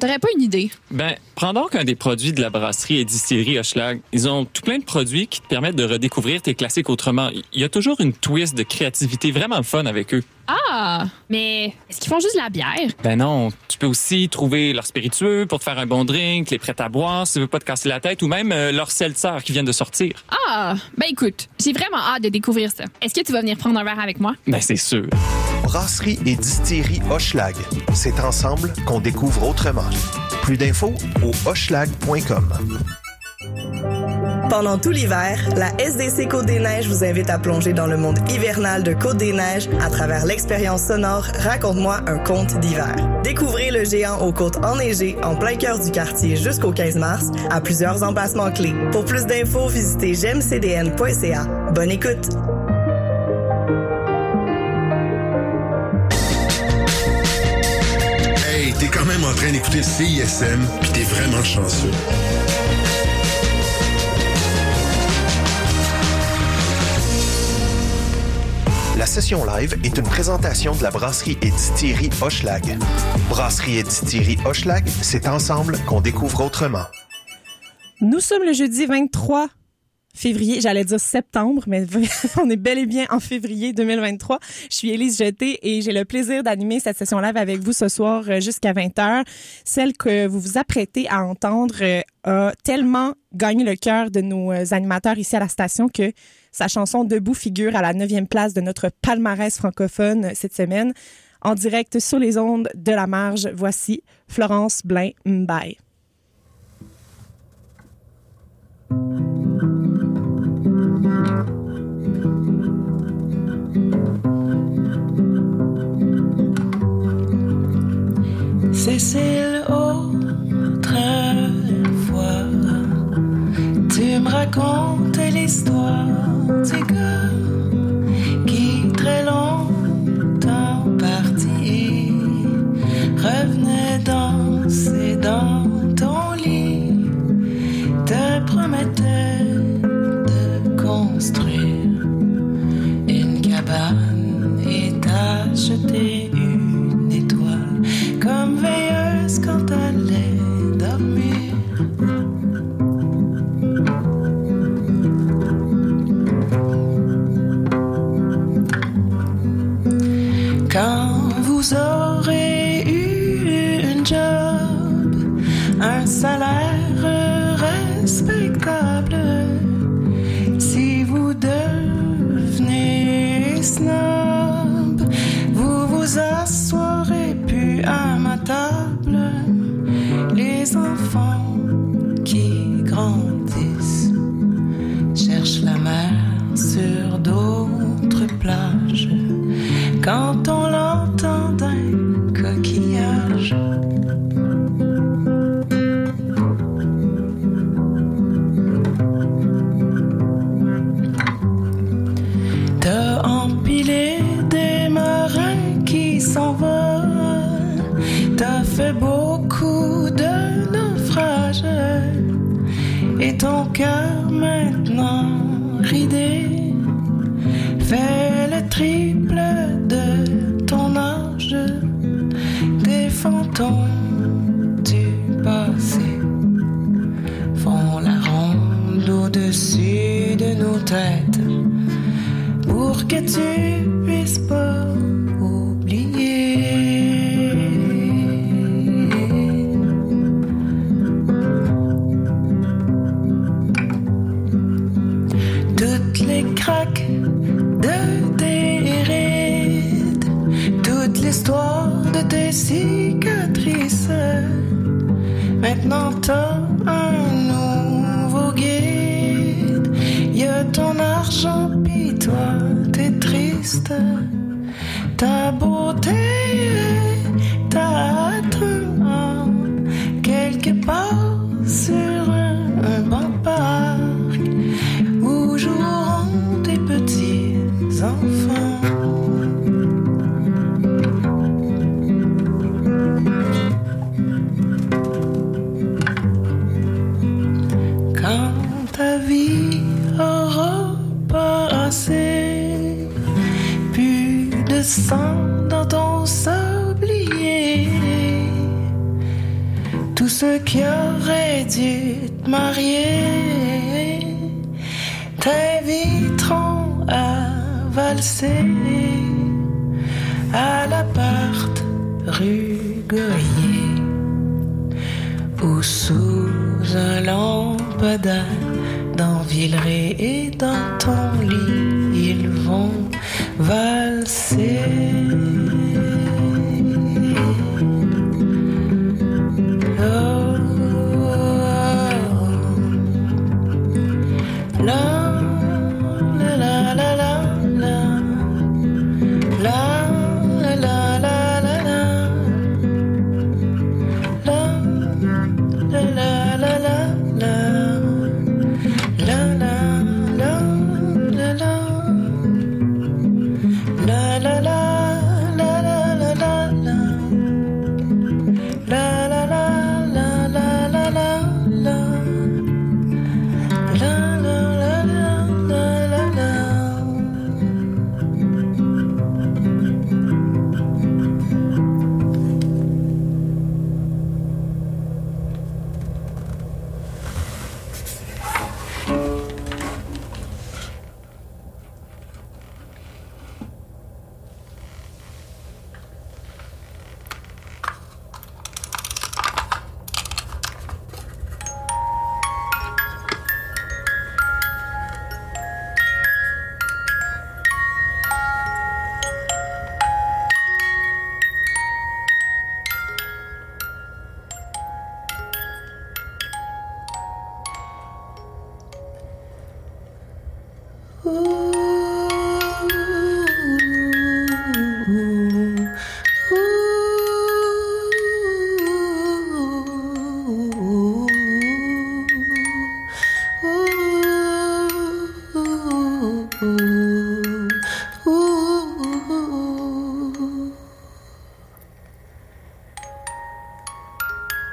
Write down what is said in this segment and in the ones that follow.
T'aurais pas une idée? Ben, prends donc un des produits de la brasserie et distillerie Hochelag. Ils ont tout plein de produits qui te permettent de redécouvrir tes classiques autrement. Il y a toujours une twist de créativité vraiment fun avec eux. Ah, mais est-ce qu'ils font juste la bière? Ben non, tu peux aussi trouver leur spiritueux pour te faire un bon drink, les prêts à boire si tu veux pas te casser la tête, ou même euh, leur seltzer qui viennent de sortir. Ah, ben écoute, j'ai vraiment hâte de découvrir ça. Est-ce que tu vas venir prendre un verre avec moi? Ben c'est sûr. Brasserie et distillerie Hochelag. C'est ensemble qu'on découvre autrement. Plus d'infos au hochelag.com. Pendant tout l'hiver, la SDC Côte-des-Neiges vous invite à plonger dans le monde hivernal de Côte-des-Neiges à travers l'expérience sonore Raconte-moi un conte d'hiver. Découvrez le géant aux côtes enneigées en plein cœur du quartier jusqu'au 15 mars à plusieurs emplacements clés. Pour plus d'infos, visitez gemcdn.ca. Bonne écoute! T'es quand même en train d'écouter CISM, puis t'es vraiment chanceux. La session live est une présentation de la brasserie et distillerie Hochelag. Brasserie et distillerie Hochelag, c'est ensemble qu'on découvre autrement. Nous sommes le jeudi 23 février, j'allais dire septembre, mais on est bel et bien en février 2023. Je suis Élise Jeté et j'ai le plaisir d'animer cette session live avec vous ce soir euh, jusqu'à 20h. Celle que vous vous apprêtez à entendre euh, a tellement gagné le cœur de nos euh, animateurs ici à la station que sa chanson Debout figure à la neuvième place de notre palmarès francophone cette semaine. En direct sur les ondes de la marge, voici Florence Blain C'est c'est au-dessus de nos têtes. Pour que tu puisses pas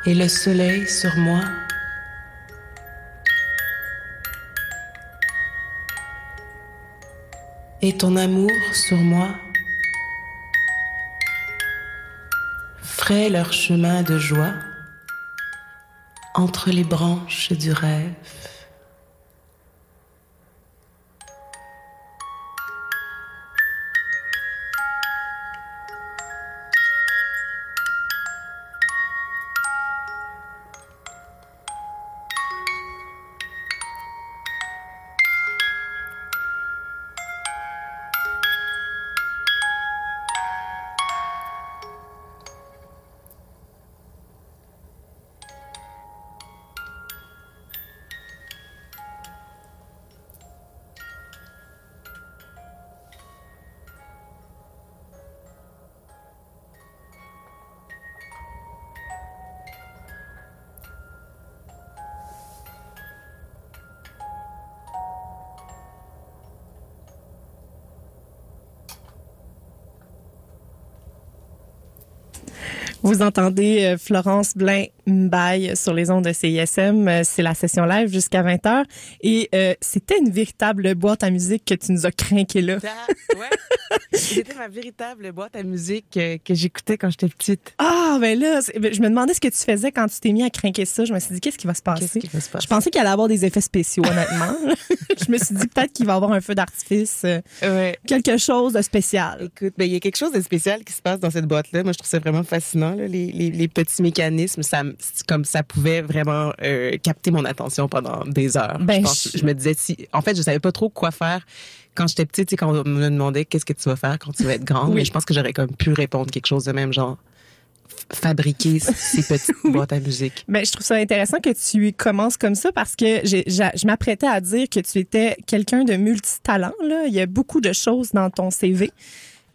Et le soleil sur moi Et ton amour sur moi feraient leur chemin de joie entre les branches du rêve. Vous entendez euh, Florence Blain Sur les ondes de CISM. Euh, C'est la session live jusqu'à 20h. Et euh, c'était une véritable boîte à musique que tu nous as craqué là. ouais. C'était ma véritable boîte à musique euh, que j'écoutais quand j'étais petite. Ah, ben là, ben, je me demandais ce que tu faisais quand tu t'es mis à craquer ça. Je me suis dit, qu'est-ce qui va se passer? Qu'est-ce qui va se passer? Je pensais qu'il allait avoir des effets spéciaux, honnêtement. je me suis dit peut-être qu'il va y avoir un feu d'artifice, Ouais. quelque chose de spécial. Écoute, ben, il y a quelque chose de spécial qui se passe dans cette boîte-là. Moi, je trouve ça vraiment fascinant, là, les, les, les petits mécanismes. Ça, comme ça pouvait vraiment euh, capter mon attention pendant des heures. Ben, je, pense- je- je me disais, si, en fait, je savais pas trop quoi faire quand j'étais petite, quand on me demandait qu'est-ce que tu vas faire quand tu vas être grande? Oui. Mais je pense que j'aurais comme pu répondre quelque chose de même, genre fabriquer ces petites boîtes à musique. Ben, je trouve ça intéressant que tu commences comme ça parce que j'ai- je m'apprêtais à dire que tu étais quelqu'un de multitalent. Là. Il y a beaucoup de choses dans ton CV.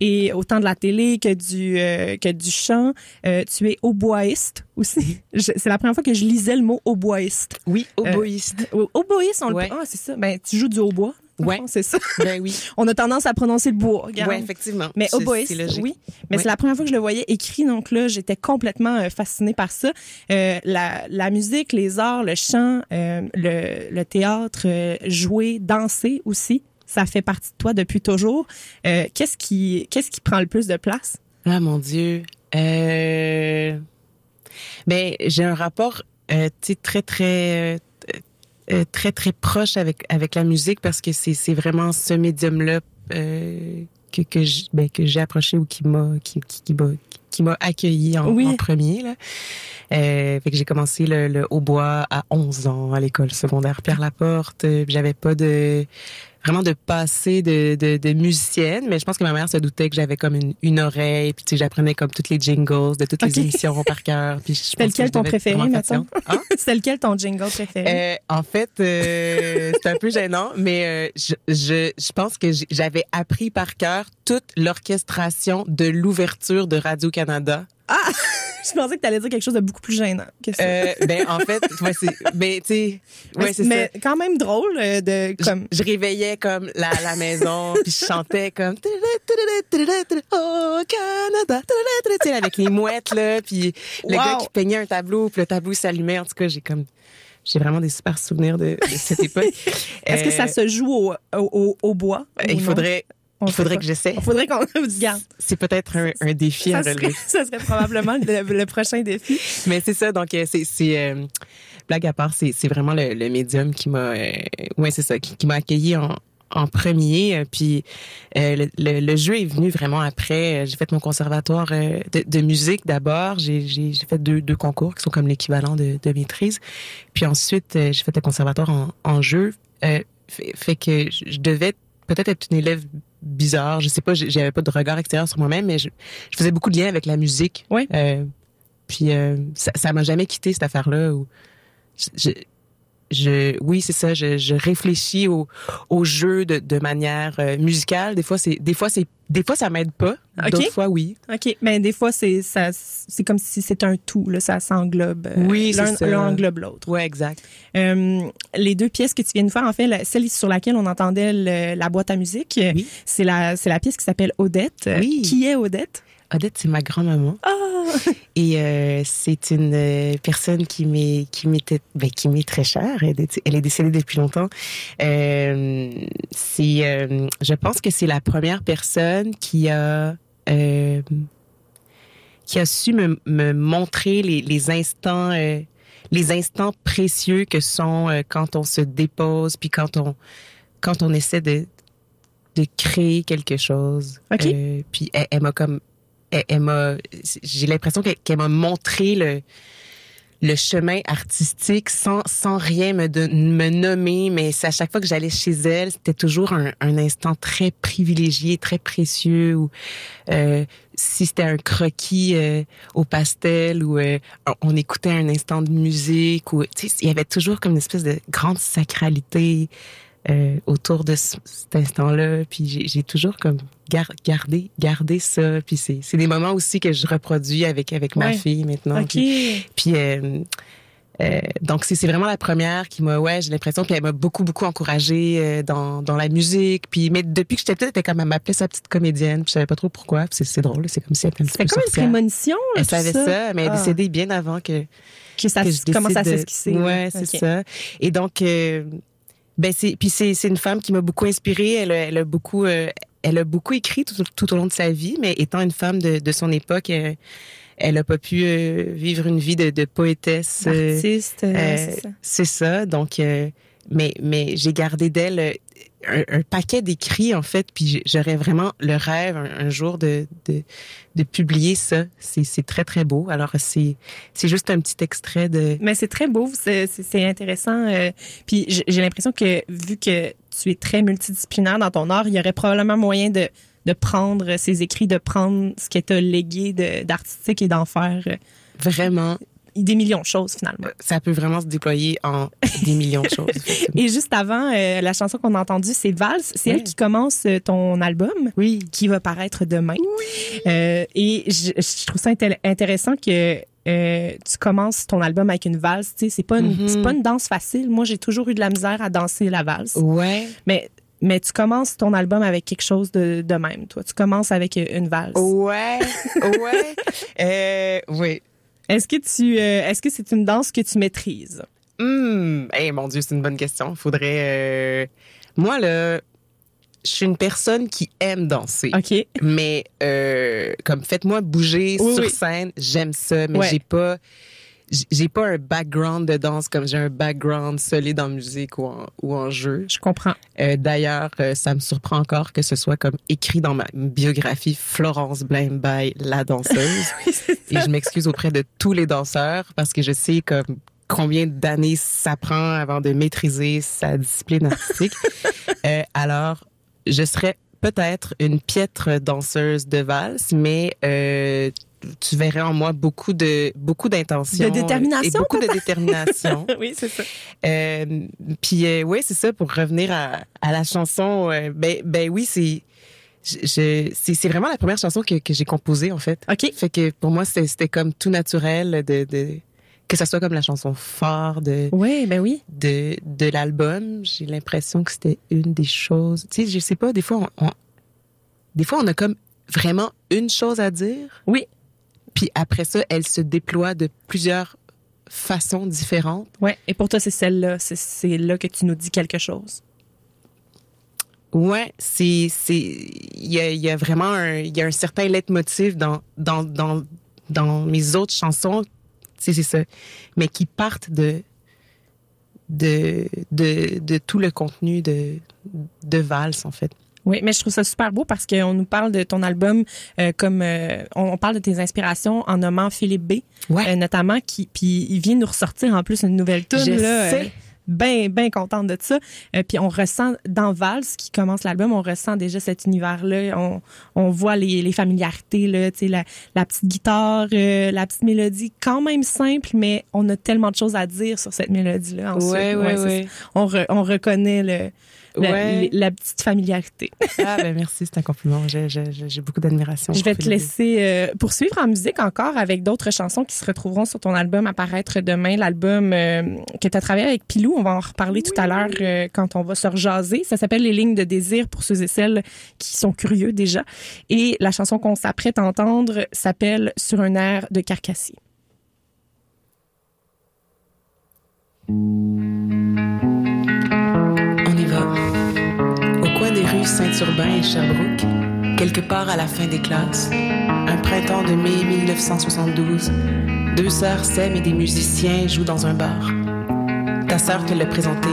Et autant de la télé que du euh, que du chant, Euh, tu es hautboïste aussi. C'est la première fois que je lisais le mot hautboïste. Oui, oboïste. Au- Hautboïste, on Ouais. le ah c'est ça. Ben tu joues du hautbois. Ouais. c'est ça. ben oui. On a tendance à prononcer le bois. Ouais, effectivement. Mais oboïste, oui. Mais Ouais. c'est la première fois que je le voyais écrit, donc là, j'étais complètement euh, fascinée par ça. Euh, la, la musique, les arts, le chant, euh, le, le théâtre, euh, jouer, danser aussi, ça fait partie de toi depuis toujours. Euh, qu'est-ce qui, qu'est-ce qui prend le plus de place? Ah mon Dieu. Euh... Ben, j'ai un rapport euh, très, très, euh, très, très proche avec, avec la musique parce que c'est, c'est vraiment ce médium-là euh, que, que, j'- ben, que j'ai approché ou qui m'a, qui, qui, qui m'a, qui m'a accueilli en, Oui. en premier. Là. Euh, fait que j'ai commencé le, le hautbois à 11 ans à l'école secondaire Pierre Laporte. J'avais pas de vraiment de passé de, de, de musicienne, mais je pense que ma mère se doutait que j'avais comme une, une oreille, puis tu sais, j'apprenais comme toutes les jingles de toutes les émissions par cœur. Puis je que lequel ton préféré, patiente. Hein? C'était lequel ton jingle préféré? Euh, en fait, euh, c'est un peu gênant, mais euh, je, je, je pense que j'avais appris par cœur toute l'orchestration de l'ouverture de Radio-Canada. Je pensais que tu allais dire quelque chose de beaucoup plus gênant que ça. Euh, ben, en fait, ouais, c'est, ben, tu sais, ouais, c'est mais ça. quand même drôle euh, de Je- comme Je, réveillais comme la, la maison, puis je chantais comme Oh Canada, avec les mouettes là, puis le Wow. gars qui peignait un tableau, puis le tableau s'allumait. En tout cas, j'ai comme j'ai vraiment des super souvenirs de, de cette époque. est-ce que ça Euh, se joue au, au, au- bois? Il faudrait il faudrait que j'essaie. Il faudrait qu'on garde. C'est peut-être un, un défi à Ça relever. serait, ça serait probablement le, le prochain défi. Mais c'est ça, donc euh, c'est c'est euh, blague à part, c'est c'est vraiment le, le médium qui m'a euh, ouais, c'est ça qui, qui m'a accueilli en en premier, euh, puis euh, le, le, le jeu est venu vraiment après. Euh, J'ai fait mon conservatoire euh, de, de musique d'abord. J'ai j'ai j'ai fait deux, deux concours qui sont comme l'équivalent de, de maîtrise. Puis ensuite, euh, j'ai fait le conservatoire en, en jeu. Euh, fait, fait que je je devais peut-être être une élève bizarre. Je sais pas, j'avais pas de regard extérieur sur moi-même, mais je, je faisais beaucoup de liens avec la musique. Oui. Euh, puis euh, ça, ça m'a jamais quitté cette affaire-là. Où je, je, oui, c'est ça. Je, je réfléchis au, au jeu de, de manière euh, musicale. Des fois, c'est, des fois, c'est, des fois, ça m'aide pas. Ok. D'autres fois, oui. OK, mais des fois c'est ça c'est comme si c'était un tout là, ça s'englobe. euh, Oui, c'est l'un ça. l'un englobe l'autre. Ouais, exact. Euh, les deux pièces que tu viens de faire, en fait, la- celle sur laquelle on entendait le- la boîte à musique, Oui. c'est la, c'est la pièce qui s'appelle Odette. Oui. Qui est Odette? Odette, c'est ma grand-maman. Ah! Et euh, c'est une euh, personne qui m'est qui m'était ben, qui m'est très chère. Elle est, décédée depuis longtemps. Euh, c'est euh, je pense que c'est la première personne qui a qui a su me, me montrer les, les instants les instants précieux que sont quand on se dépose puis quand on quand on essaie de de créer quelque chose. Puis elle, elle m'a comme elle, elle m'a j'ai l'impression qu'elle m'a montré le le chemin artistique sans sans rien me me nommer mais à chaque fois que j'allais chez elle c'était toujours un, un instant très privilégié très précieux ou euh, si c'était un croquis euh, au pastel ou euh, on- écoutait un instant de musique ou il y avait toujours comme une espèce de grande sacralité euh, autour de ce- cet instant-là. Puis j'ai- toujours comme gar- gardé, gardé ça. Puis c'est des moments aussi que je reproduis avec avec ma Ouais. fille maintenant. OK. Puis, puis, euh, euh, donc c'est vraiment la première qui m'a ouais j'ai l'impression puis elle m'a beaucoup beaucoup encouragée euh, dans dans la musique puis mais depuis que j'étais petite elle était comme elle m'appelait sa petite comédienne puis je savais pas trop pourquoi c'est drôle c'est comme si elle était un petit peu comme une prémonition, là, elle savait ça, mais elle est Ah. décédée bien avant que Que ça que je commence à de- s'esquisser. Ouais, c'est ça. Et donc, euh, ben c'est, puis c'est, c'est une femme qui m'a beaucoup inspirée. Elle, a- elle a beaucoup, euh, elle a beaucoup écrit tout, tout au long de sa vie, mais étant une femme de, de son époque, euh, elle a pas pu euh, vivre une vie de, de poétesse. euh, Artiste, euh, euh, c'est ça. ça. Donc, euh, mais mais j'ai gardé d'elle euh, un, un paquet d'écrits en fait, puis j'aurais vraiment le rêve un, un jour de, de de publier ça. C'est très très beau. Alors c'est juste un petit extrait de Mais c'est très beau, c'est intéressant. euh, puis j'ai l'impression que vu que tu es très multidisciplinaire dans ton art, il y aurait probablement moyen de, de prendre ces écrits, de prendre ce que tu as légué d'artistique et d'en faire euh, vraiment. Des millions de choses finalement. Ça peut vraiment se déployer en des millions de choses. Et juste avant, euh, la chanson qu'on a entendue, c'est Valse. C'est elle qui commence euh, ton album. Oui. qui va paraître demain. Euh, et je, je trouve ça inté- intéressant que euh, tu commences ton album avec une valse. Tu sais, c'est pas une, Mhm. c'est pas une danse facile. Moi, j'ai toujours eu de la misère à danser la valse. Ouais. Mais mais tu commences ton album avec quelque chose de, de même. Toi, tu commences avec euh, une valse. Ouais. Ouais. euh, oui. Est-ce que tu euh, est-ce que c'est une danse que tu maîtrises? Hum, eh mon Dieu, c'est une bonne question. Faudrait. euh, Moi là, je suis une personne qui aime danser. OK. Mais euh, comme faites-moi bouger Oui, sur oui. scène, j'aime ça, mais Ouais. j'ai pas j'ai pas un background de danse comme j'ai un background solide en musique ou en, ou en jeu. Je comprends. Euh, D'ailleurs, euh, ça me surprend encore que ce soit comme écrit dans ma biographie Florence Blame by la danseuse. Et je m'excuse auprès de tous les danseurs parce que je sais comme combien d'années ça prend avant de maîtriser sa discipline artistique. Euh, alors, je serais peut-être une piètre danseuse de valse, mais euh, tu verrais en moi beaucoup de beaucoup d'intention De détermination, et beaucoup de détermination. oui, c'est ça. Euh, puis euh, oui, c'est ça pour revenir à, à la chanson. euh, ben, ben oui, c'est je, c'est vraiment la première chanson que, que j'ai composée en fait. OK. Fait que pour moi c'était c'était comme tout naturel de, de que ça soit comme la chanson phare de Oui, ben oui. de de l'album. J'ai l'impression que c'était une des choses. Tu sais, je sais pas. Des fois, on, on- des fois on a comme vraiment une chose à dire. Oui. Puis après ça, elle se déploie de plusieurs façons différentes. Ouais. Et pour toi, c'est celle-là. C'est- C'est là que tu nous dis quelque chose. Ouais, c'est c'est il y a, y a vraiment un il y a un certain leitmotiv dans dans dans dans mes autres chansons, c'est c'est ça, mais qui partent de de de de tout le contenu de de valse en fait. Oui, mais je trouve ça super beau parce qu'on nous parle de ton album euh, comme euh, on on parle de tes inspirations en nommant Philippe B, Ouais. euh, notamment qui puis il vient nous ressortir en plus une nouvelle tune là. sais. Ben ben contente de ça. Euh, puis on ressent dans Vals qui commence l'album, on ressent déjà cet univers là, on, on voit les, les familiarités là, tu sais la, la petite guitare, euh, la petite mélodie quand même simple mais on a tellement de choses à dire sur cette mélodie là Ouais, ouais. On re- on reconnaît le la, Ouais. la petite familiarité. Ah ben merci, c'est un compliment. J'ai beaucoup d'admiration. Je vais te laisser euh, poursuivre en musique encore avec d'autres chansons qui se retrouveront sur ton album apparaître demain, l'album euh, que tu as travaillé avec Pilou. On va en reparler tout à l'heure euh, quand on va se rejaser. Ça s'appelle Les lignes de désir pour ceux et celles qui sont curieux déjà. Et la chanson qu'on s'apprête à entendre s'appelle Sur un air de Carcassier. On Saint-Urbain et Sherbrooke, quelque part à la fin des classes, un printemps de mai 1972, deux sœurs s'aiment et des musiciens jouent dans un bar. Ta sœur te l'a présenté.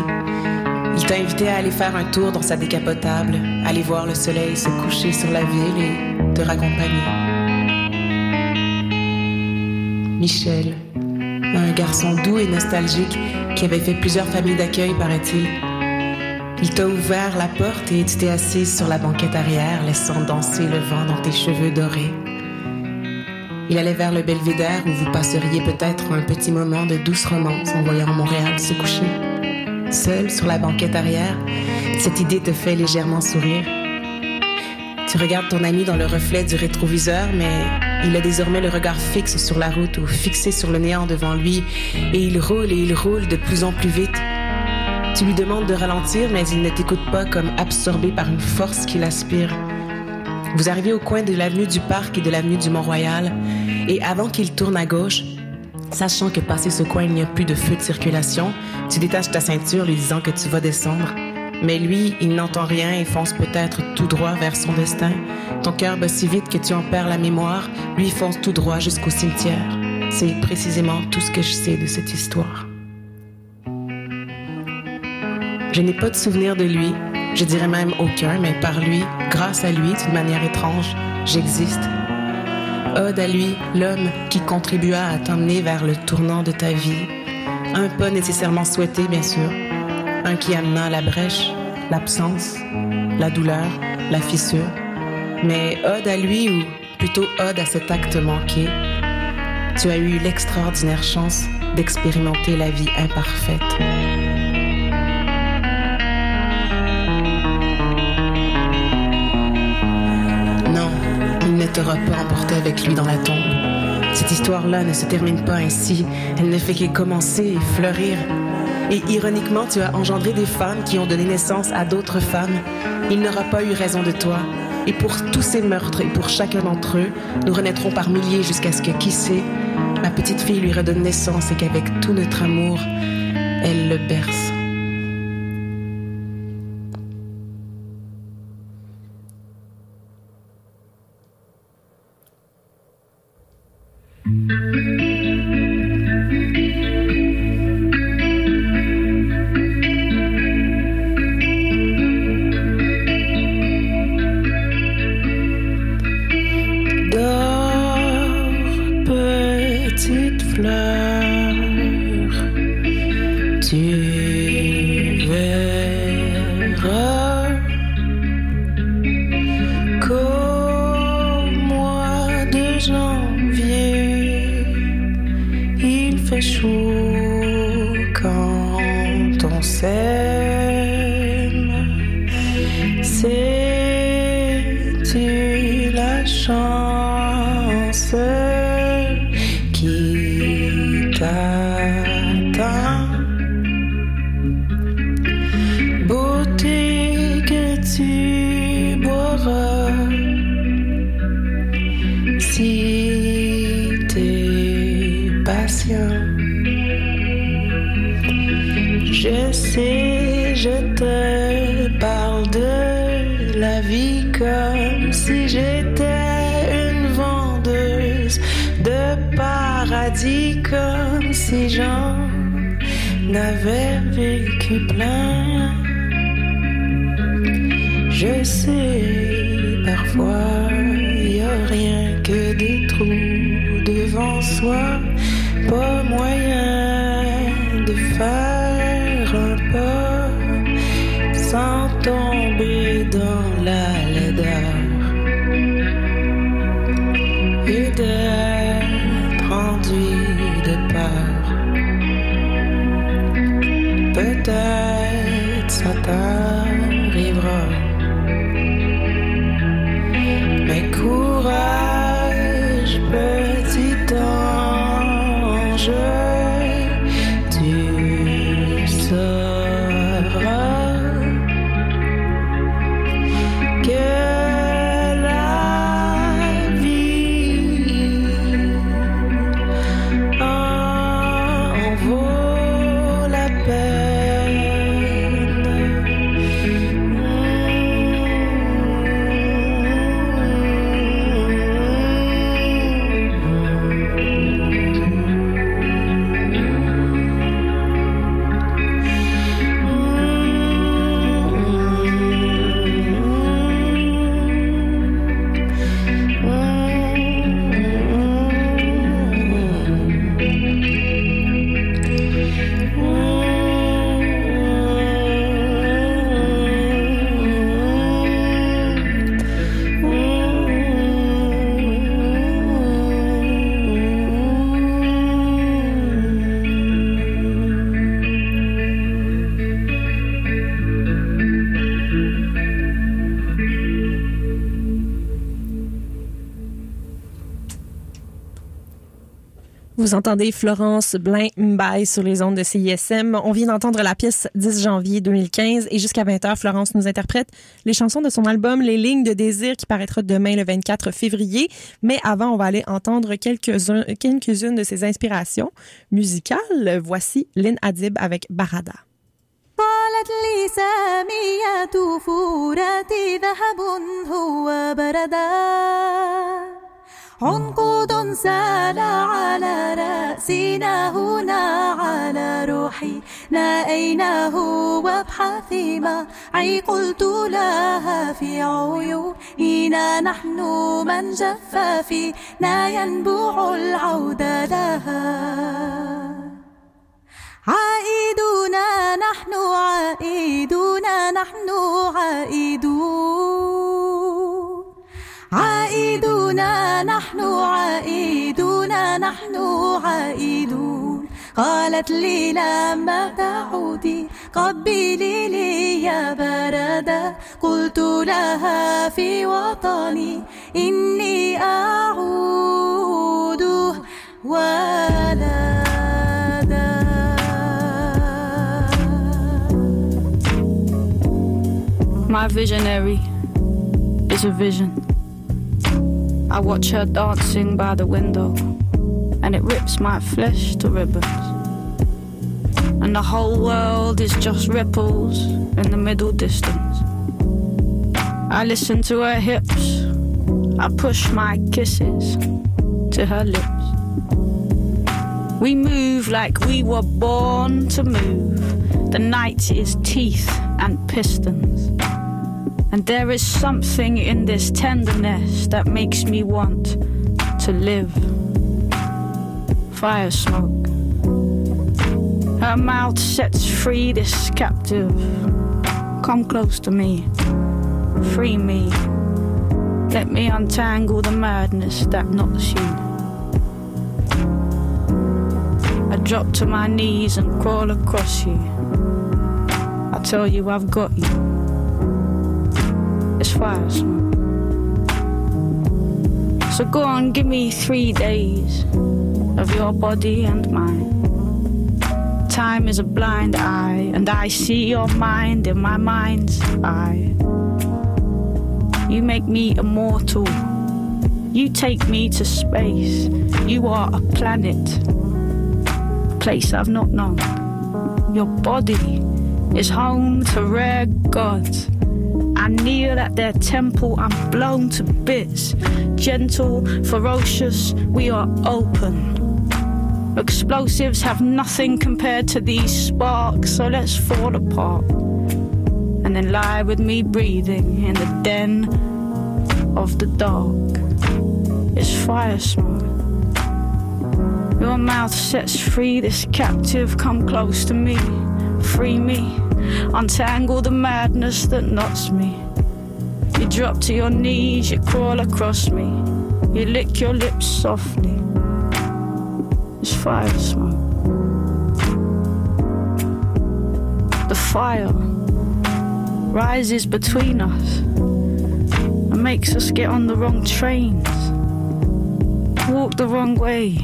Il t'a invité à aller faire un tour dans sa décapotable, aller voir le soleil se coucher sur la ville et te raccompagner. Michel, un garçon doux et nostalgique qui avait fait plusieurs familles d'accueil, paraît-il. Il t'a ouvert la porte et tu t'es assise sur la banquette arrière, laissant danser le vent dans tes cheveux dorés. Il allait vers le belvédère où vous passeriez peut-être un petit moment de douce romance en voyant Montréal se coucher. Seul sur la banquette arrière, cette idée te fait légèrement sourire. Tu regardes ton ami dans le reflet du rétroviseur, mais il a désormais le regard fixe sur la route ou fixé sur le néant devant lui, et il roule et il roule de plus en plus vite. Tu lui demandes de ralentir, mais il ne t'écoute pas comme absorbé par une force qui l'aspire. Vous arrivez au coin de l'avenue du Parc et de l'avenue du Mont-Royal, et avant qu'il tourne à gauche, sachant que passé ce coin il n'y a plus de feu de circulation, tu détaches ta ceinture lui disant que tu vas descendre. Mais lui, il n'entend rien et fonce peut-être tout droit vers son destin. Ton cœur bat si vite que tu en perds la mémoire. Lui fonce tout droit jusqu'au cimetière. C'est précisément tout ce que je sais de cette histoire. Je n'ai pas de souvenir de lui, je dirais même aucun, mais par lui, grâce à lui, d'une manière étrange, j'existe. Ode à lui, l'homme qui contribua à t'emmener vers le tournant de ta vie. Un pas nécessairement souhaité, bien sûr. Un qui amena la brèche, l'absence, la douleur, la fissure. Mais ode à lui, ou plutôt ode à cet acte manqué. Tu as eu l'extraordinaire chance d'expérimenter la vie imparfaite. T'aura pas emporté avec lui dans la tombe. Cette histoire-là ne se termine pas ainsi. Elle ne fait que commencer et fleurir. Et ironiquement, tu as engendré des femmes qui ont donné naissance à d'autres femmes. Il n'aura pas eu raison de toi. Et pour tous ces meurtres et pour chacun d'entre eux, nous renaîtrons par milliers jusqu'à ce que, qui sait, ma petite fille lui redonne naissance et qu'avec tout notre amour, elle le berce. Tu boiras si t'es patient. Je sais, je te parle de la vie comme si j'étais une vendeuse de paradis, comme si j'en avais vécu plein. Sais, parfois, y a rien que des trous devant soi, Vous entendez Florence Blain Mbaye sur les ondes de CISM. On vient d'entendre la pièce 10 janvier 2015 et jusqu'à 20h, Florence nous interprète les chansons de son album Les lignes de désir qui paraîtra demain le 24 février. Mais avant, on va aller entendre quelques-uns- quelques-unes de ses inspirations musicales. Voici Lynn Adib avec Barada. قالت لي سامية فوراتي ذهب هو بردا عنقود سال على رأسنا هنا على روحي نأيناه وابحثي معي قلت لها في عيوننا. نحن من جف فينا ينبوع العود لها. عائدون نحن عائدون نحن عائدون. عائدون نحن عائدون نحن عائدون. قالت لي لما تعودي قبلي لي يا بردا قلت لها في وطني إني أعود ولدا. My visionary is a vision. I watch her dancing by the window, and it rips my flesh to ribbons. And the whole world is just ripples in the middle distance. I listen to her hips, I push my kisses to her lips. We move like we were born to move. The night is teeth and pistons. And there is something in this tenderness that makes me want to live. Fire smoke. Her mouth sets free this captive. Come close to me, free me. Let me untangle the madness that knots you. I drop to my knees and crawl across you. I tell you I've got you. So go on, give me three days of your body and mine. Time is a blind eye, and I see your mind in my mind's eye. You make me immortal. You take me to space. You are a planet, a place I've not known. Your body is home to rare gods. I kneel at their temple, I'm blown to bits. Gentle, ferocious, we are open. Explosives have nothing compared to these sparks, so let's fall apart. And then lie with me breathing in the den of the dark. It's fire smoke. Your mouth sets free this captive, come close to me, free me, untangle the madness that knots me. You drop to your knees, you crawl across me, you lick your lips softly. It's fire smoke. The fire rises between us and makes us get on the wrong trains, walk the wrong way,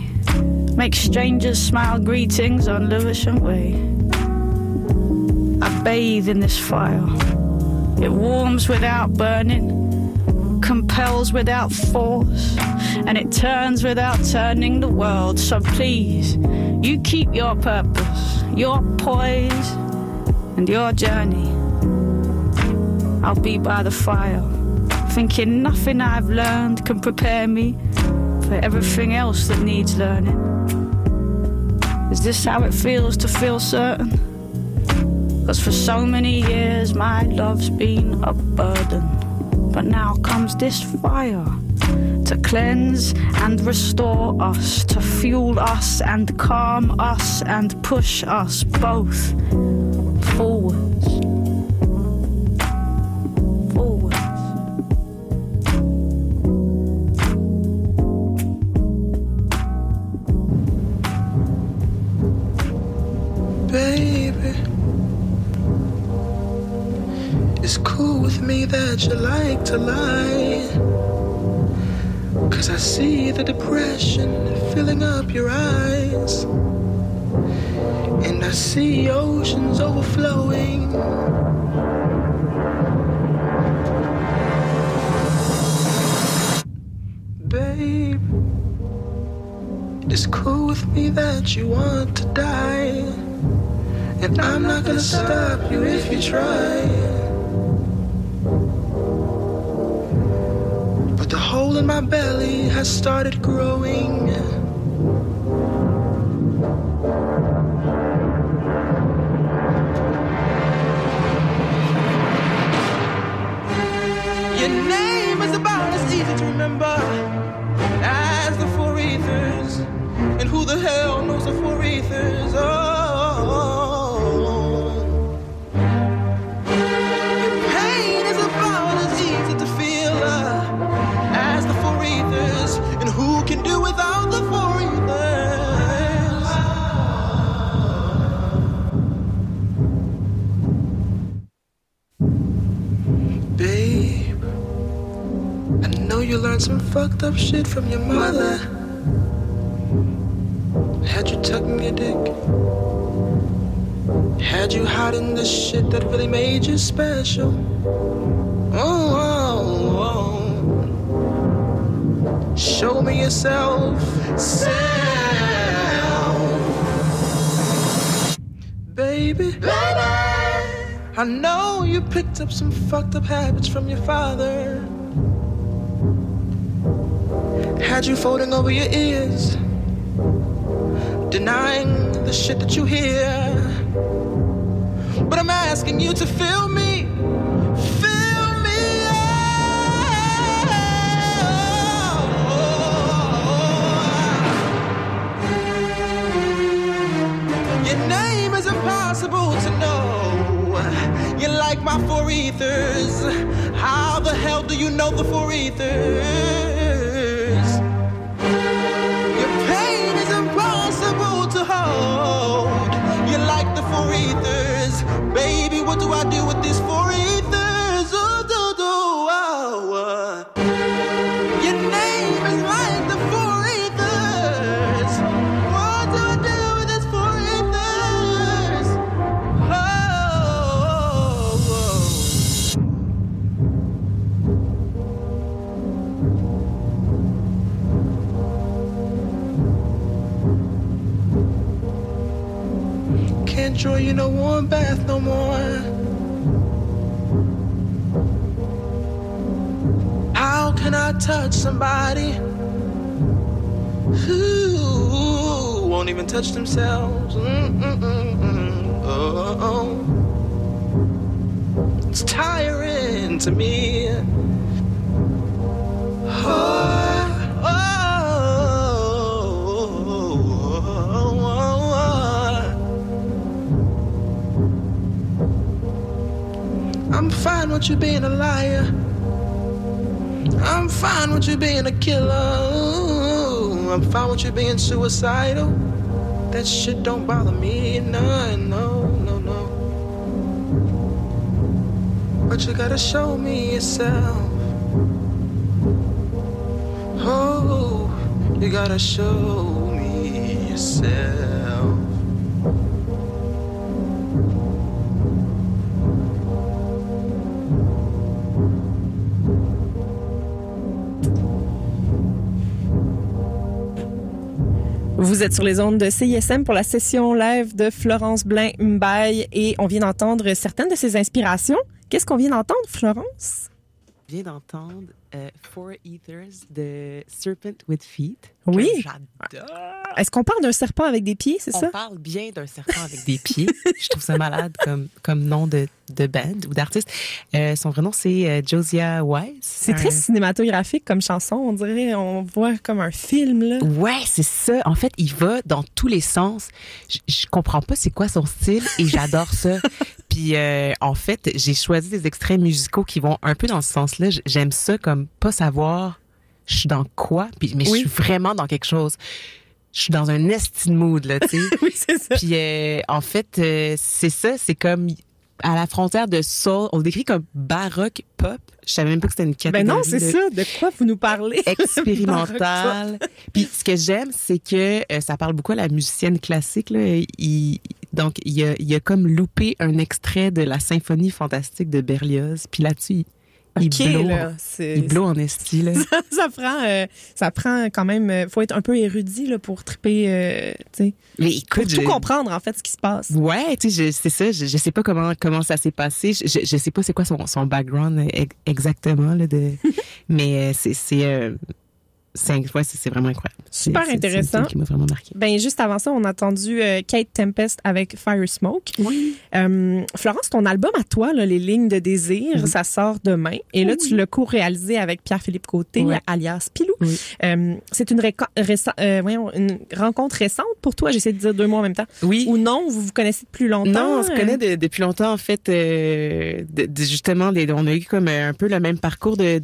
make strangers smile greetings on Lewisham Way. Bathe in this fire. It warms without burning, compels without force, and it turns without turning the world. So please, you keep your purpose, your poise, and your journey. I'll be by the fire, thinking nothing I've learned can prepare me for everything else that needs learning. Is this how it feels to feel certain? Cause for so many years my love's been a burden. But now comes this fire to cleanse and restore us, to fuel us and calm us and push us both forwards. That you like to lie. Cause I see the depression filling up your eyes. And I see oceans overflowing. Babe, it's cool with me that you want to die. And I'm not gonna stop you if you try. Hole in my belly has started growing. Your name is about as easy to remember as the four ethers. And who the hell knows the four ethers? Oh. Learned some fucked up shit from your mother. Had you tucking your dick? Had you hiding the shit that really made you special? Oh, oh, oh. show me yourself. Self. Baby, baby, I know you picked up some fucked up habits from your father. Had you folding over your ears, denying the shit that you hear. But I'm asking you to feel me. Feel me. Your name is impossible to know. You like my four ethers. How the hell do you know the four ethers? More. How can I touch somebody who won't even touch themselves? Oh, it's tiring to me. Oh, fine with you being a liar. I'm fine with you being a killer. I'm fine with you being suicidal. That shit don't bother me. No, no, no, no. But you gotta show me yourself. Oh, you gotta show me yourself. Vous êtes sur les ondes de CISM pour la session live de Florence Blain Mbaye et on vient d'entendre certaines de ses inspirations. Qu'est-ce qu'on vient d'entendre, Florence? Je viens d'entendre euh, Four Ethers de Serpent with Feet. Oui. J'adore. Est-ce qu'on parle d'un serpent avec des pieds, c'est On ça? parle bien d'un serpent avec des pieds. Je trouve ça malade comme, comme nom de, de band ou d'artiste. Euh, son vrai nom, c'est euh, Josiah Wise. C'est très cinématographique comme chanson. On dirait, on voit comme un film, là. Ouais, c'est ça. En fait, il va dans tous les sens. Je, je comprends pas c'est quoi son style et j'adore ça. Puis euh, en fait, j'ai choisi des extraits musicaux qui vont un peu dans ce sens-là. J'aime ça comme pas savoir je suis dans quoi, puis mais Oui. je suis vraiment dans quelque chose. Je suis dans un estime mood là, tu sais. Oui, c'est ça. Puis euh, en fait, euh, c'est ça, c'est comme à la frontière de soul, on le décrit comme baroque pop. Je savais même pas que c'était une catégorie. Ben non, c'est de- ça. De quoi vous nous parlez? expérimental. Puis ce que j'aime, c'est que euh, ça parle beaucoup à la musicienne classique. Là. Il, donc, il a, il a comme loupé un extrait de la symphonie fantastique de Berlioz. Puis là-dessus, il, il Ok, blow, là, c'est- il blow en esti. Là. ça prend, euh, ça prend quand même. euh, faut être un peu érudit là pour triper, euh, tu sais, Mais pour écoute, tout je- comprendre en fait ce qui se passe. Ouais, tu sais, c'est ça. Je, je sais pas comment comment ça s'est passé. Je, je, sais pas c'est quoi son, son background ex- exactement là. De, mais euh, c'est c'est euh, c'est ouais, c'est c'est vraiment incroyable. Super C'est- c'est- c'est une intéressant. tune qui m'a vraiment marqué. Ben juste avant ça, on a entendu euh, Kate Tempest avec Fire Smoke. Oui. Euh, Florence, ton album à toi, là, Les lignes de désir, ça sort demain. Et là, tu l'as co-réalisé avec Pierre-Philippe Côté, alias Pilou. Oui. Euh, c'est une, euh, voyons, rencontre récente pour toi. J'essaie de dire deux mots en même temps. Oui. Ou non, vous vous connaissez depuis longtemps? Non, on se euh? connaît de- depuis longtemps en fait. euh, de- de- justement, les, on a eu comme un peu le même parcours de,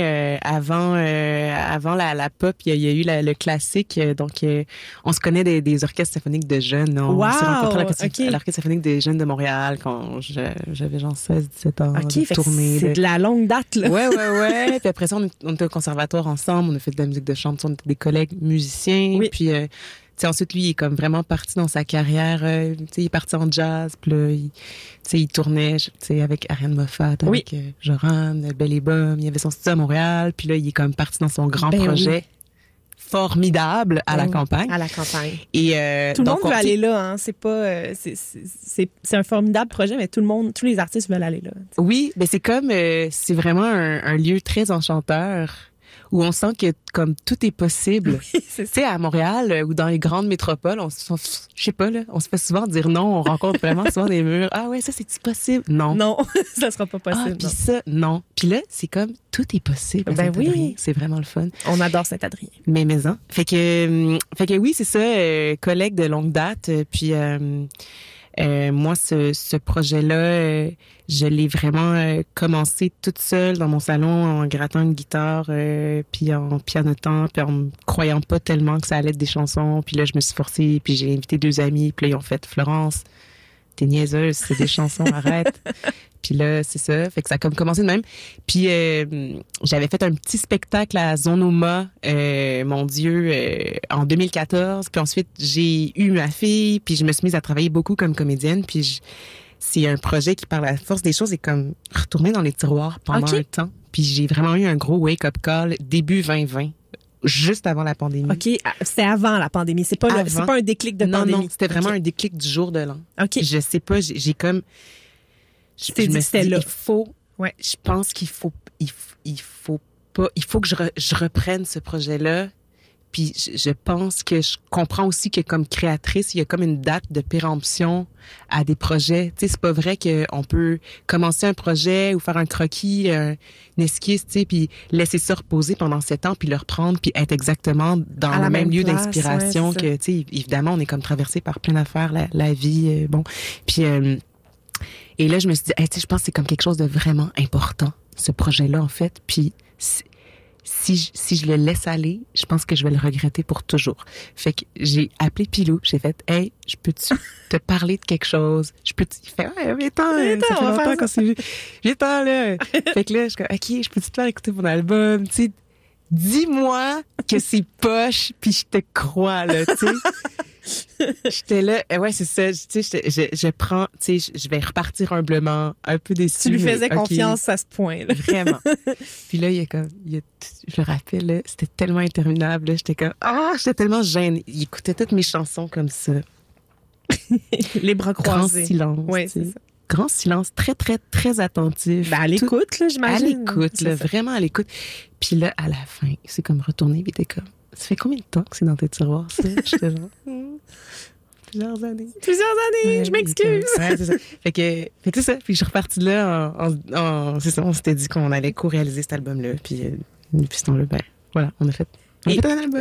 euh, avant euh, avant la, la pop. Il y a, il y a eu la- le classique. euh, donc, euh, on se connaît des, des orchestres symphoniques de jeunes. On Wow, s'est rencontrés à l'orchestre symphonique des jeunes de Montréal quand j'avais genre 16, 17 ans. OK, c'est de- de la longue date, là. Ouais, ouais, ouais. puis après ça, on, on était au conservatoire ensemble. On a fait de la musique de chambre. On était des collègues musiciens. Oui. Puis, euh, sais, ensuite, lui, il est comme vraiment parti dans sa carrière. euh, tu sais, il est parti en jazz. Puis là, il, il tournait, sais, avec Ariane Moffat, Oui. avec euh, Joran, Belle et Bum. Il avait son studio à Montréal. Puis là, il est comme parti dans son grand Ben oui. projet formidable à la Ben campagne. À la campagne. Et euh, Tout le donc, monde veut aller là, hein. C'est pas, euh, c'est- un formidable projet, mais tout le monde, tous les artistes veulent aller là. Oui, mais c'est comme euh, c'est vraiment un, un lieu très enchanteur où on sent que comme tout est possible. c'est Tu sais, à Montréal euh, ou dans les grandes métropoles, on, se- je sais pas là, on se fait souvent dire non. On rencontre vraiment souvent des murs. Ah ouais, ça c'est possible? Non. Non, ça sera pas Ah, possible. puis non. ça, non. Puis là, c'est comme tout est possible. Ben oui. C'est vraiment le fun. On adore Saint-Adrien. Mais maison. Fait que, hum, fait que oui, c'est ça, euh, collègue de longue date. euh, Puis, euh, Euh, moi, ce, projet-là, euh, je l'ai vraiment euh, commencé toute seule dans mon salon en grattant une guitare, puis en pianotant, puis en me croyant pas tellement que ça allait être des chansons. Puis là, je me suis forcée, puis j'ai invité deux amis, puis là, ils ont fait Florence. T'es niaiseuse, c'est des chansons, arrête. Puis là, c'est ça. Fait que ça a comme commencé de même. Puis euh, j'avais fait un petit spectacle à Zonoma, euh, mon Dieu, euh, en 2014. Puis ensuite, j'ai eu ma fille, puis je me suis mise à travailler beaucoup comme comédienne. Puis je- c'est un projet qui, par la force des choses, est comme retourné dans les tiroirs pendant un temps. Puis j'ai vraiment eu un gros wake-up call début 2020, juste avant la pandémie. OK, ah, c'était avant la pandémie. C'est pas, le- c'est pas un déclic de non, pandémie. non, c'était vraiment un déclic du jour de l'an. OK. Je sais pas, j'ai j'ai comme. Je, je me suis dit, là. il faut. Ouais. Je pense qu'il faut, il, il faut pas, il faut que je, re- je reprenne ce projet-là. Puis je, pense que je comprends aussi que comme créatrice, il y a comme une date de péremption à des projets. Tu sais, c'est pas vrai qu'on peut commencer un projet ou faire un croquis, un, une esquisse, tu sais, puis laisser ça reposer pendant sept ans, puis le reprendre, puis être exactement dans À le même, même lieu d'inspiration ouais, que, tu sais, évidemment, on est comme traversé par plein d'affaires, la, la vie, euh, bon. Puis, euh, et là, je me suis dit, Hey, tu sais, je pense que c'est comme quelque chose de vraiment important, ce projet-là, en fait. Puis, si, je, si je le laisse aller, je pense que je vais le regretter pour toujours. Fait que j'ai appelé Pilou, j'ai fait, hey, je peux-tu te parler de quelque chose? Je peux Il fait, ouais, viens-t'en, Viens-t'en, ça fait longtemps qu'on s'est vu. Viens-t'en, là. fait que là, je suis comme, OK, je peux-tu te faire écouter mon album? Tu sais, dis-moi que c'est poche, puis je te crois, là, tu sais. J'étais là, euh, ouais, c'est ça. Tu sais, je, je prends, tu sais, je- vais repartir humblement, un peu déçu. Tu lui faisais confiance à ce point-là. Vraiment. Puis là, il y a comme, il y a, je le rappelle, là, c'était tellement interminable. là, J'étais comme, ah, j'étais tellement gênée. Il écoutait toutes mes chansons comme ça. Les bras Grand croisés. silence. Oui, tu sais. c'est ça. Grand silence, très, très, très attentif. Ben, à l'écoute, là, à j'imagine. l'écoute, là, ça. vraiment à l'écoute. Puis là, à la fin, c'est comme retourné, puis t'es comme, ça fait combien de temps que c'est dans tes tiroirs, ça? J'étais genre, Hmm, plusieurs années. Plusieurs années, Ouais, je m'excuse. Ouais, c'est ça. Fait que, fait que c'est ça. Puis je suis repartie de là en, en, en- c'est ça, on s'était dit qu'on allait co-réaliser cet album-là. Puis, euh, depuis ce temps-là, ben, voilà, on a fait,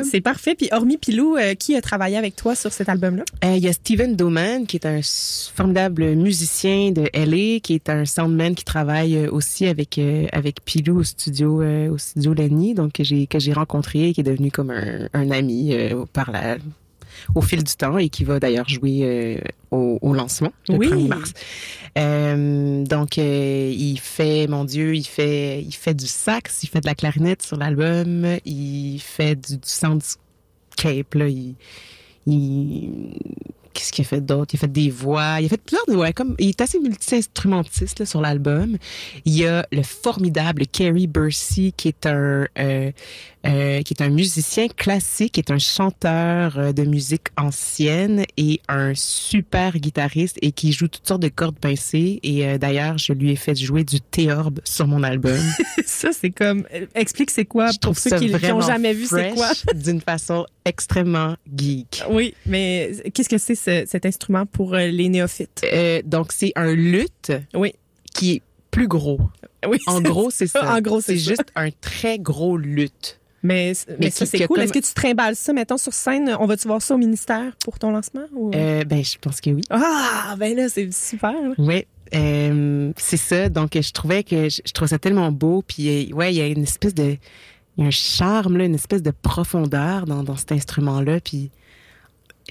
C'est parfait. Puis hormis Pilou, euh, qui a travaillé avec toi sur cet album-là? Euh, Il y a Steven Doman, qui est un formidable musicien de LA, qui est un soundman qui travaille euh, aussi avec euh, avec Pilou au studio euh, au studio Lenny, donc que j'ai que j'ai rencontré et qui est devenu comme un, un ami euh, par la au fil du temps et qui va d'ailleurs jouer euh, au, au lancement le Oui. 1er mars. Euh, donc euh, il fait mon Dieu, il fait il fait du sax, il fait de la clarinette sur l'album, il fait du, du soundscape là, il il qu'est-ce qu'il a fait d'autre? Il a fait des voix, il a fait plusieurs de ouais, comme il est assez multi-instrumentiste là, sur l'album. Il y a le formidable Kerry Bursey qui est un euh, euh, qui est un musicien classique, qui est un chanteur euh, de musique ancienne et un super guitariste et qui joue toutes sortes de cordes pincées. Et euh, d'ailleurs, je lui ai fait jouer du théorbe sur mon album. ça, c'est comme. Explique c'est quoi Je pour ceux qui n'ont jamais vu c'est quoi. D'une façon extrêmement geek. Oui, mais qu'est-ce que c'est ce- cet instrument pour euh, les néophytes? Euh, donc, c'est un luth Oui. qui est plus gros. Oui, En gros, c'est ça. En gros, c'est juste un très gros luth. Mais, mais, ça, c'est cool. comme- Est-ce que tu trimbales ça, mettons, sur scène? On va-tu voir ça au ministère pour ton lancement? ou- Euh, ben, je pense que oui. Ah, ben là, c'est super. Oui, euh, c'est ça. Donc, je trouvais que je, je trouvais ça tellement beau. Puis, euh, ouais, il y a une espèce de, il y a un charme là, une espèce de profondeur dans, dans cet instrument-là. Puis,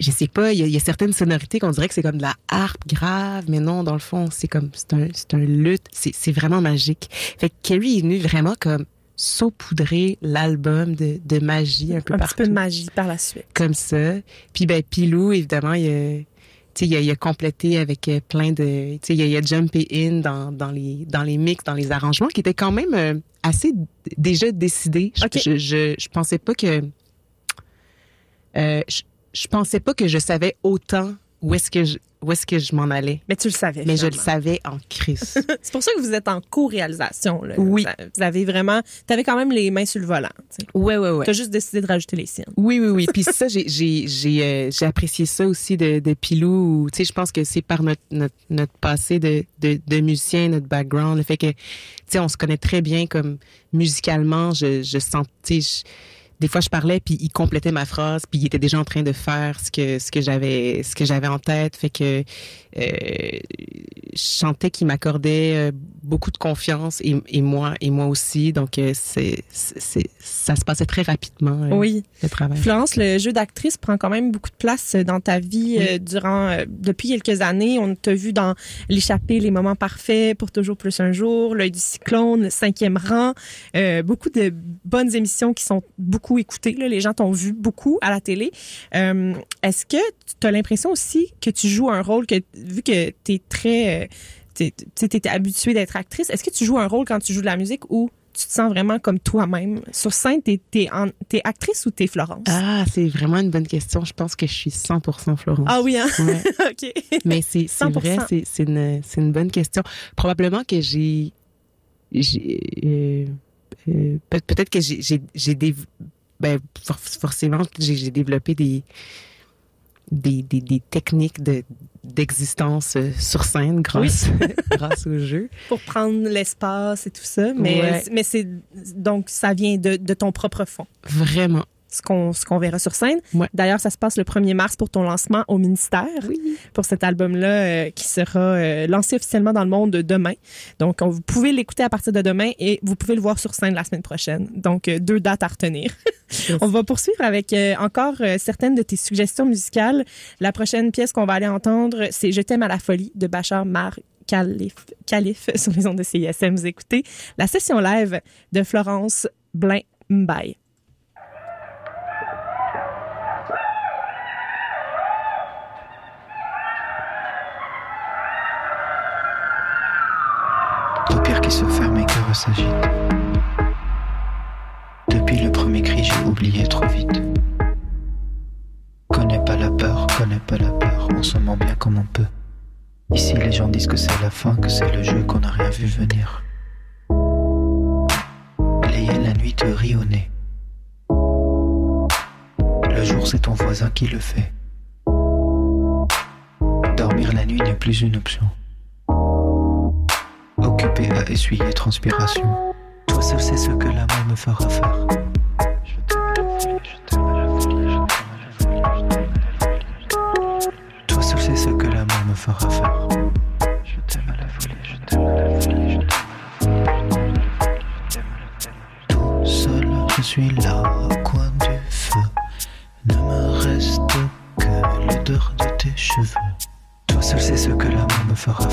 je sais pas, il y a, il y a certaines sonorités qu'on dirait que c'est comme de la harpe grave, mais non, dans le fond, c'est comme c'est un, c'est un luth. C'est, c'est vraiment magique. Fait que Kerry est venu vraiment comme saupoudrer l'album de, de magie un peu Un partout petit peu de magie par la suite. comme ça. Puis ben Pilou, évidemment, il a, il a, il a complété avec euh, plein de, il a, il a jumpé in dans, dans les dans les mix, dans les arrangements qui étaient quand même euh, assez déjà décidés. Je, Ok. je, je je pensais pas que euh, je, je pensais pas que je savais autant où est-ce que je où est-ce que je m'en allais. Mais tu le savais. Mais je le savais en crise. C'est pour ça que vous êtes en co-réalisation. là. Oui. Vous- avez vraiment. Tu avais quand même les mains sur le volant. Tu ouais ouais ouais. as juste décidé de rajouter les siennes. Oui, oui, oui. Puis ça, j'ai, j'ai, j'ai, euh, j'ai apprécié ça aussi de, de Pilou. Tu sais, je pense que c'est par notre, notre, notre passé de, de, de musicien, notre background, le fait que, tu sais, on se connaît très bien comme musicalement. Je, je sens, tu sais, je- des fois je parlais puis il complétait ma phrase puis il était déjà en train de faire ce que ce que j'avais ce que j'avais en tête. Fait que je sentais qu'il m'accordait euh, beaucoup de confiance et, et moi et moi aussi donc euh, c'est ça se passait très rapidement euh, Oui. le travail Florence, le jeu d'actrice prend quand même beaucoup de place dans ta vie Oui. euh, durant euh, depuis quelques années. On t'a vu dans L'échappée, Les moments parfaits, Pour toujours plus un jour, L'œil du cyclone, Cinquième rang. Euh, beaucoup de bonnes émissions qui sont beaucoup écoutées. Là. Les gens t'ont vu beaucoup à la télé. Euh, Est-ce que tu as l'impression aussi que tu joues un rôle que vu que tu es très... euh, tu étais habituée d'être actrice, est-ce que tu joues un rôle quand tu joues de la musique ou tu te sens vraiment comme toi-même? Sur scène, t'es es, es actrice ou t'es Florence? ah c'est vraiment une bonne question je pense que je suis 100% Florence Ah oui, hein? Ouais. OK. Mais c'est c'est 100%. vrai, c'est une, c'est une bonne question. Probablement que j'ai... j'ai, euh, euh, peut- Peut-être que j'ai-. Ben, for- forcément, j'ai j'ai développé des, des, des, des techniques de d'existence euh, sur scène grâce, grâce au jeu. Pour prendre l'espace et tout ça. Mais, Ouais. mais c'est donc ça vient de, de ton propre fond. Vraiment. Ce qu'on ce qu'on verra sur scène. Ouais. D'ailleurs, ça se passe le 1er mars pour ton lancement au ministère. Pour cet album-là euh, qui sera euh, lancé officiellement dans le monde demain. Donc, on, vous pouvez l'écouter à partir de demain et vous pouvez le voir sur scène la semaine prochaine. Donc, euh, deux dates à retenir. On va poursuivre avec euh, encore euh, certaines de tes suggestions musicales. La prochaine pièce qu'on va aller entendre, c'est Je t'aime à la folie de Bachar Mar Khalif, Khalif sur les ondes de CISM. Vous écoutez la session live de Florence Blain Mbaye. Paupières qui se et. Oublié trop vite. Connais pas la peur, connais pas la peur, on se ment bien comme on peut. Ici, les gens disent que c'est la fin, que c'est le jeu, qu'on n'a rien vu venir. Layer la nuit te rit au nez. Le jour, c'est ton voisin qui le fait. Dormir la nuit n'est plus une option. Occupé à essuyer transpiration. Toi seul sais ce que l'amour me fera faire. Faire. Je t'aime à la folie, je t'aime à la folie, je t'aime à la folie, je t'aime à la folie. Tout seul, je suis là au coin du feu. Ne me reste que l'odeur de tes cheveux. Toi seul sais ce que l'amour me fera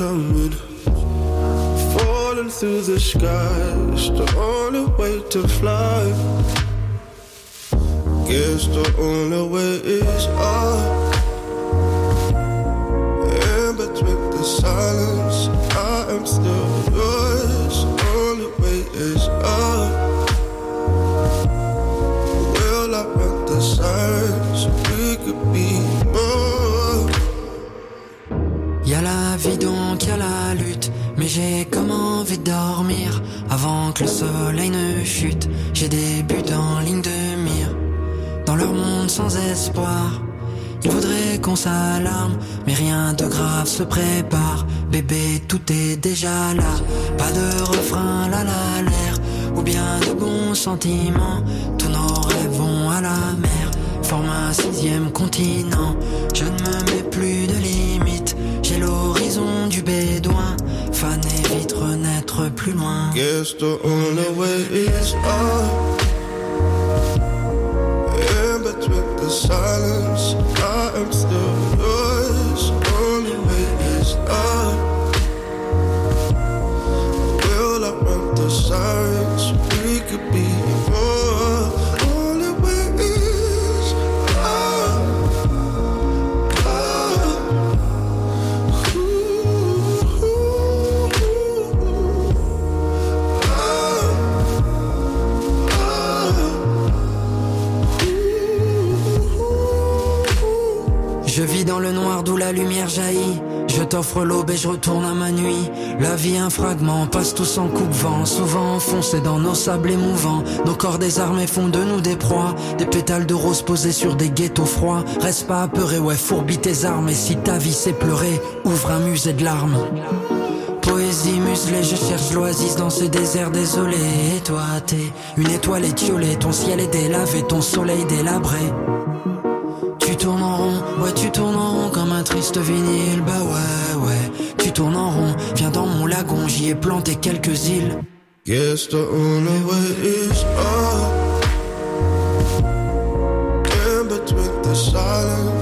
coming. Falling through the skies, the only way to fly. Guess the only way is up. J'ai comme envie de dormir avant que le soleil ne chute. J'ai des buts en ligne de mire, dans leur monde sans espoir. Ils voudraient qu'on s'alarme, mais rien de grave se prépare. Bébé, tout est déjà là, pas de refrain, la la l'air, ou bien de bons sentiments. Tous nos rêves vont à la mer, forme un sixième continent. Je ne me mets plus de limites, plus loin. Guess the only way is up. In between the silence, I am still la lumière jaillit. Je t'offre l'aube et je retourne à ma nuit. La vie un fragment, passe tous en coupe-vent. Souvent enfoncés dans nos sables émouvants. Nos corps désarmés font de nous des proies. Des pétales de rose posés sur des ghettos froids. Reste pas apeuré, ouais, fourbis tes armes. Et si ta vie c'est pleurer, ouvre un musée de larmes. Poésie muselée, je cherche l'oasis dans ce désert désolé. Et toi, t'es une étoile étiolée. Ton ciel est délavé, ton soleil délabré. Tournes en rond, ouais tu tournes en rond comme un triste vinyle, bah ouais ouais. Tu tournes en rond, viens dans mon lagon, j'y ai planté quelques îles. Guess the only way is up. In between the silence,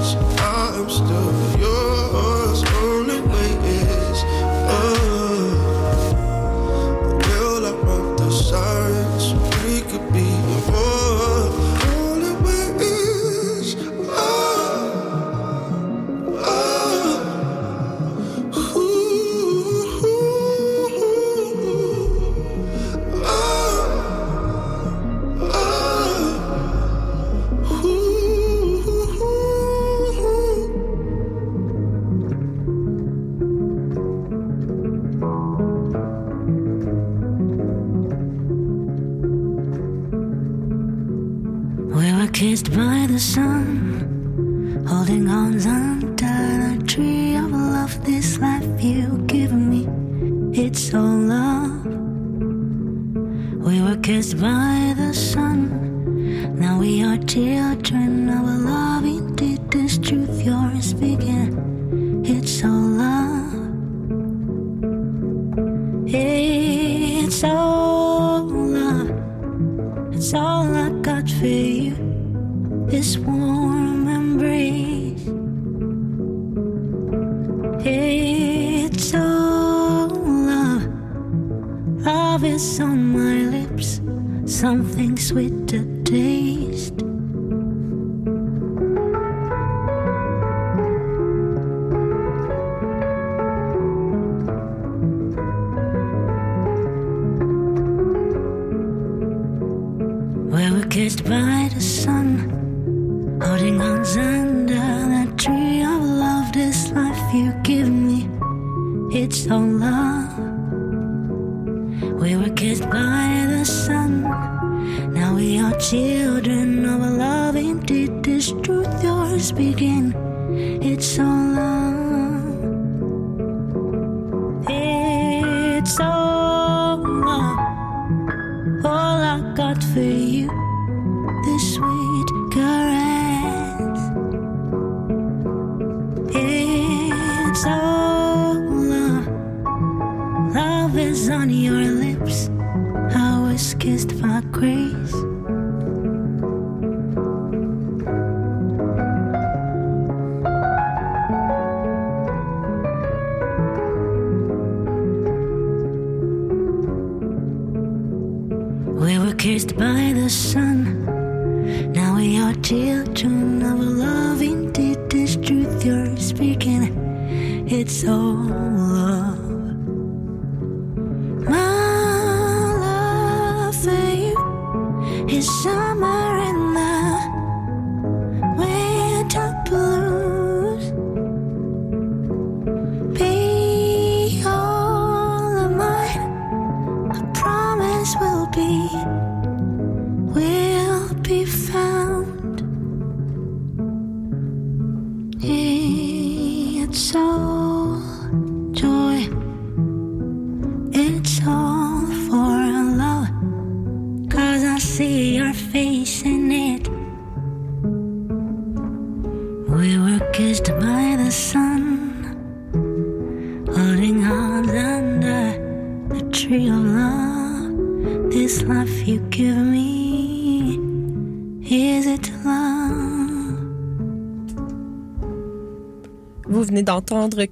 see your face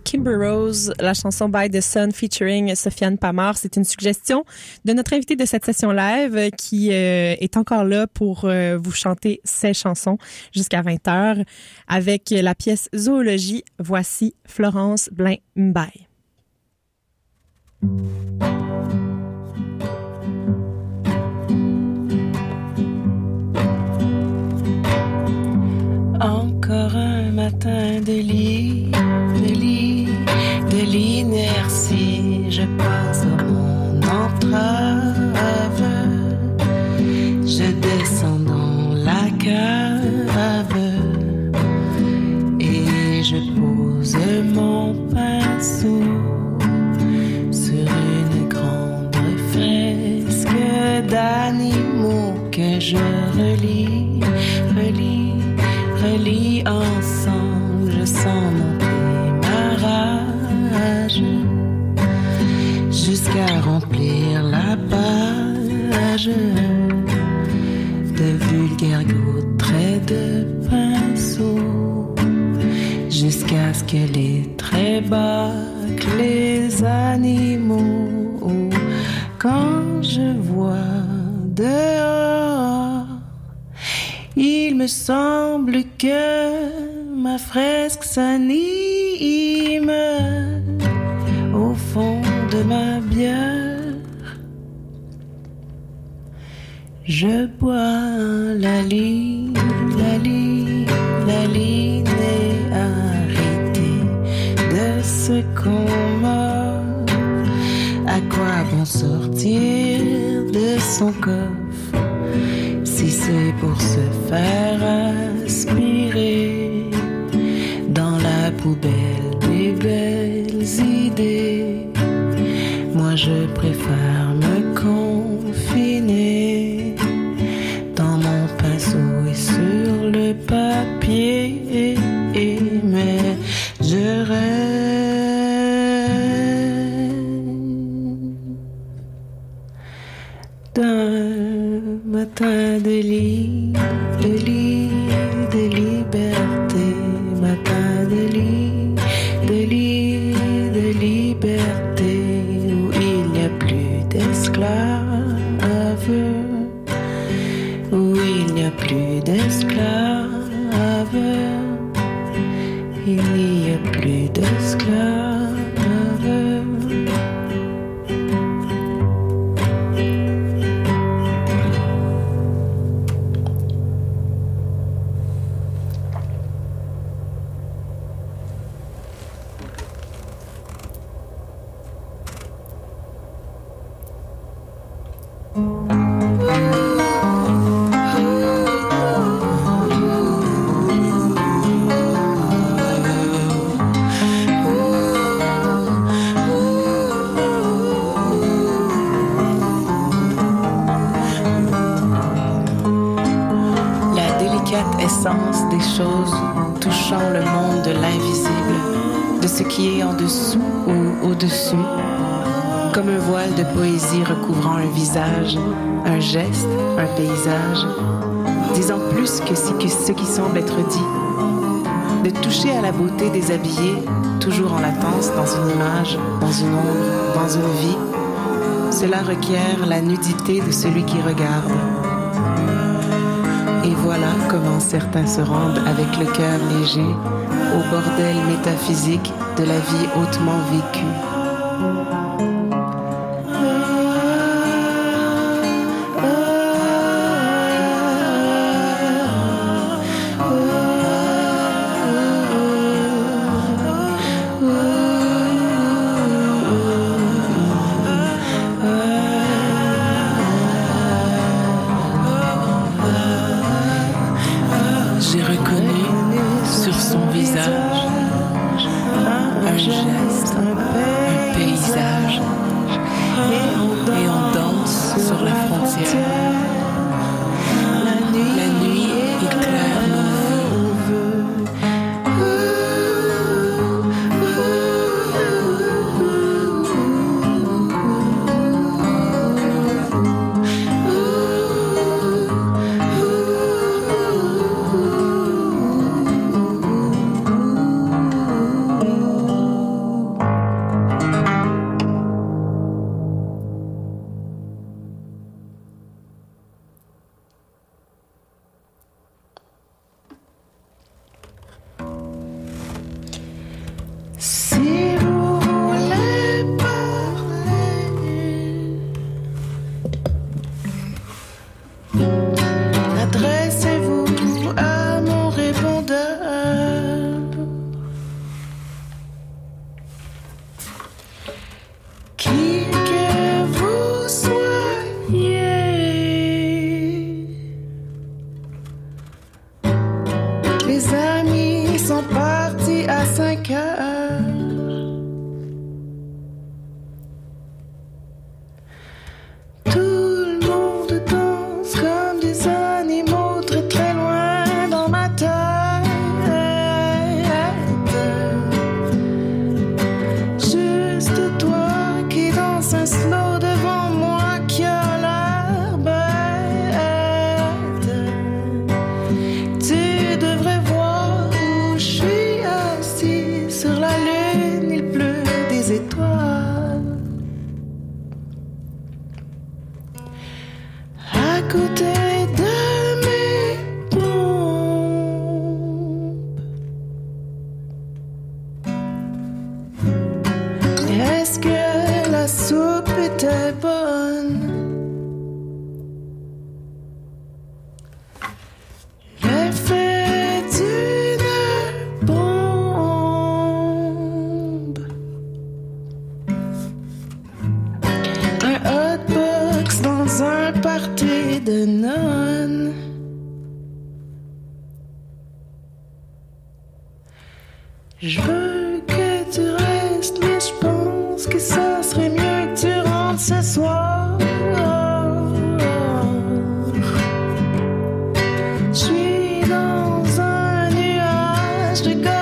Kimber Rose, la chanson By the Sun featuring Sofiane Pamar. C'est une suggestion de notre invité de cette session live qui euh, est encore là pour euh, vous chanter ses chansons jusqu'à 20h avec la pièce Zoologie. Voici Florence Blain-Mbaye. Encore un matin de lit, l'inertie. Je passe mon entrave. Je descends dans la cave et je pose mon pinceau sur une grande fresque d'animaux que je relis, jusqu'à remplir la page de vulgaires gouttes de pinceau jusqu'à ce que les traits bâclent les animaux. Quand je vois dehors, il me semble que ma fresque s'anime ma bière. Je bois la ligne, la ligne, la ligne est arrêtée de ce combat. À quoi bon sortir de son coffre? Si c'est pour se faire aspirer dans la poubelle des belles idées? Je préfère me confiner dans mon pinceau et sur le papier. Mais je rêve d'un matin de lit, essence des choses touchant le monde de l'invisible, de ce qui est en dessous ou au-dessus, comme un voile de poésie recouvrant un visage, un geste, un paysage, disant plus que ce qui semble être dit, de toucher à la beauté déshabillée, toujours en latence dans une image, dans une ombre, dans une vie. Cela requiert la nudité de celui qui regarde. Voilà comment certains se rendent avec le cœur léger au bordel métaphysique de la vie hautement chance to go.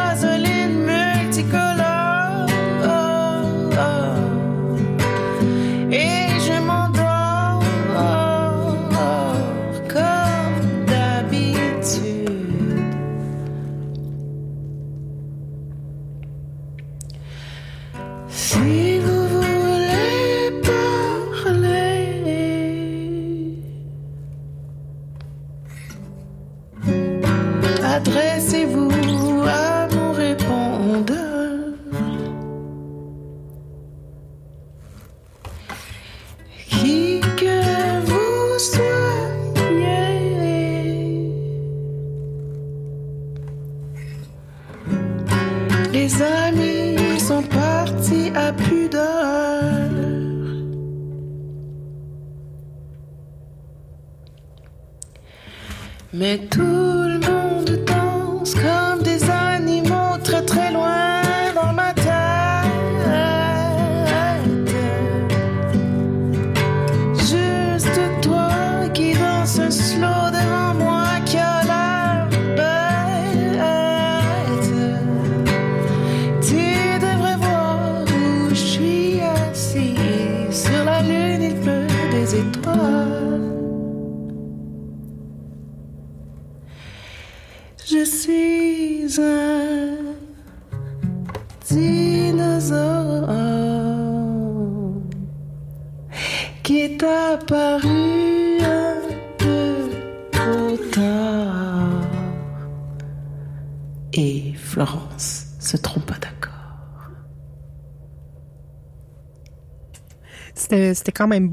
C'était c'était quand même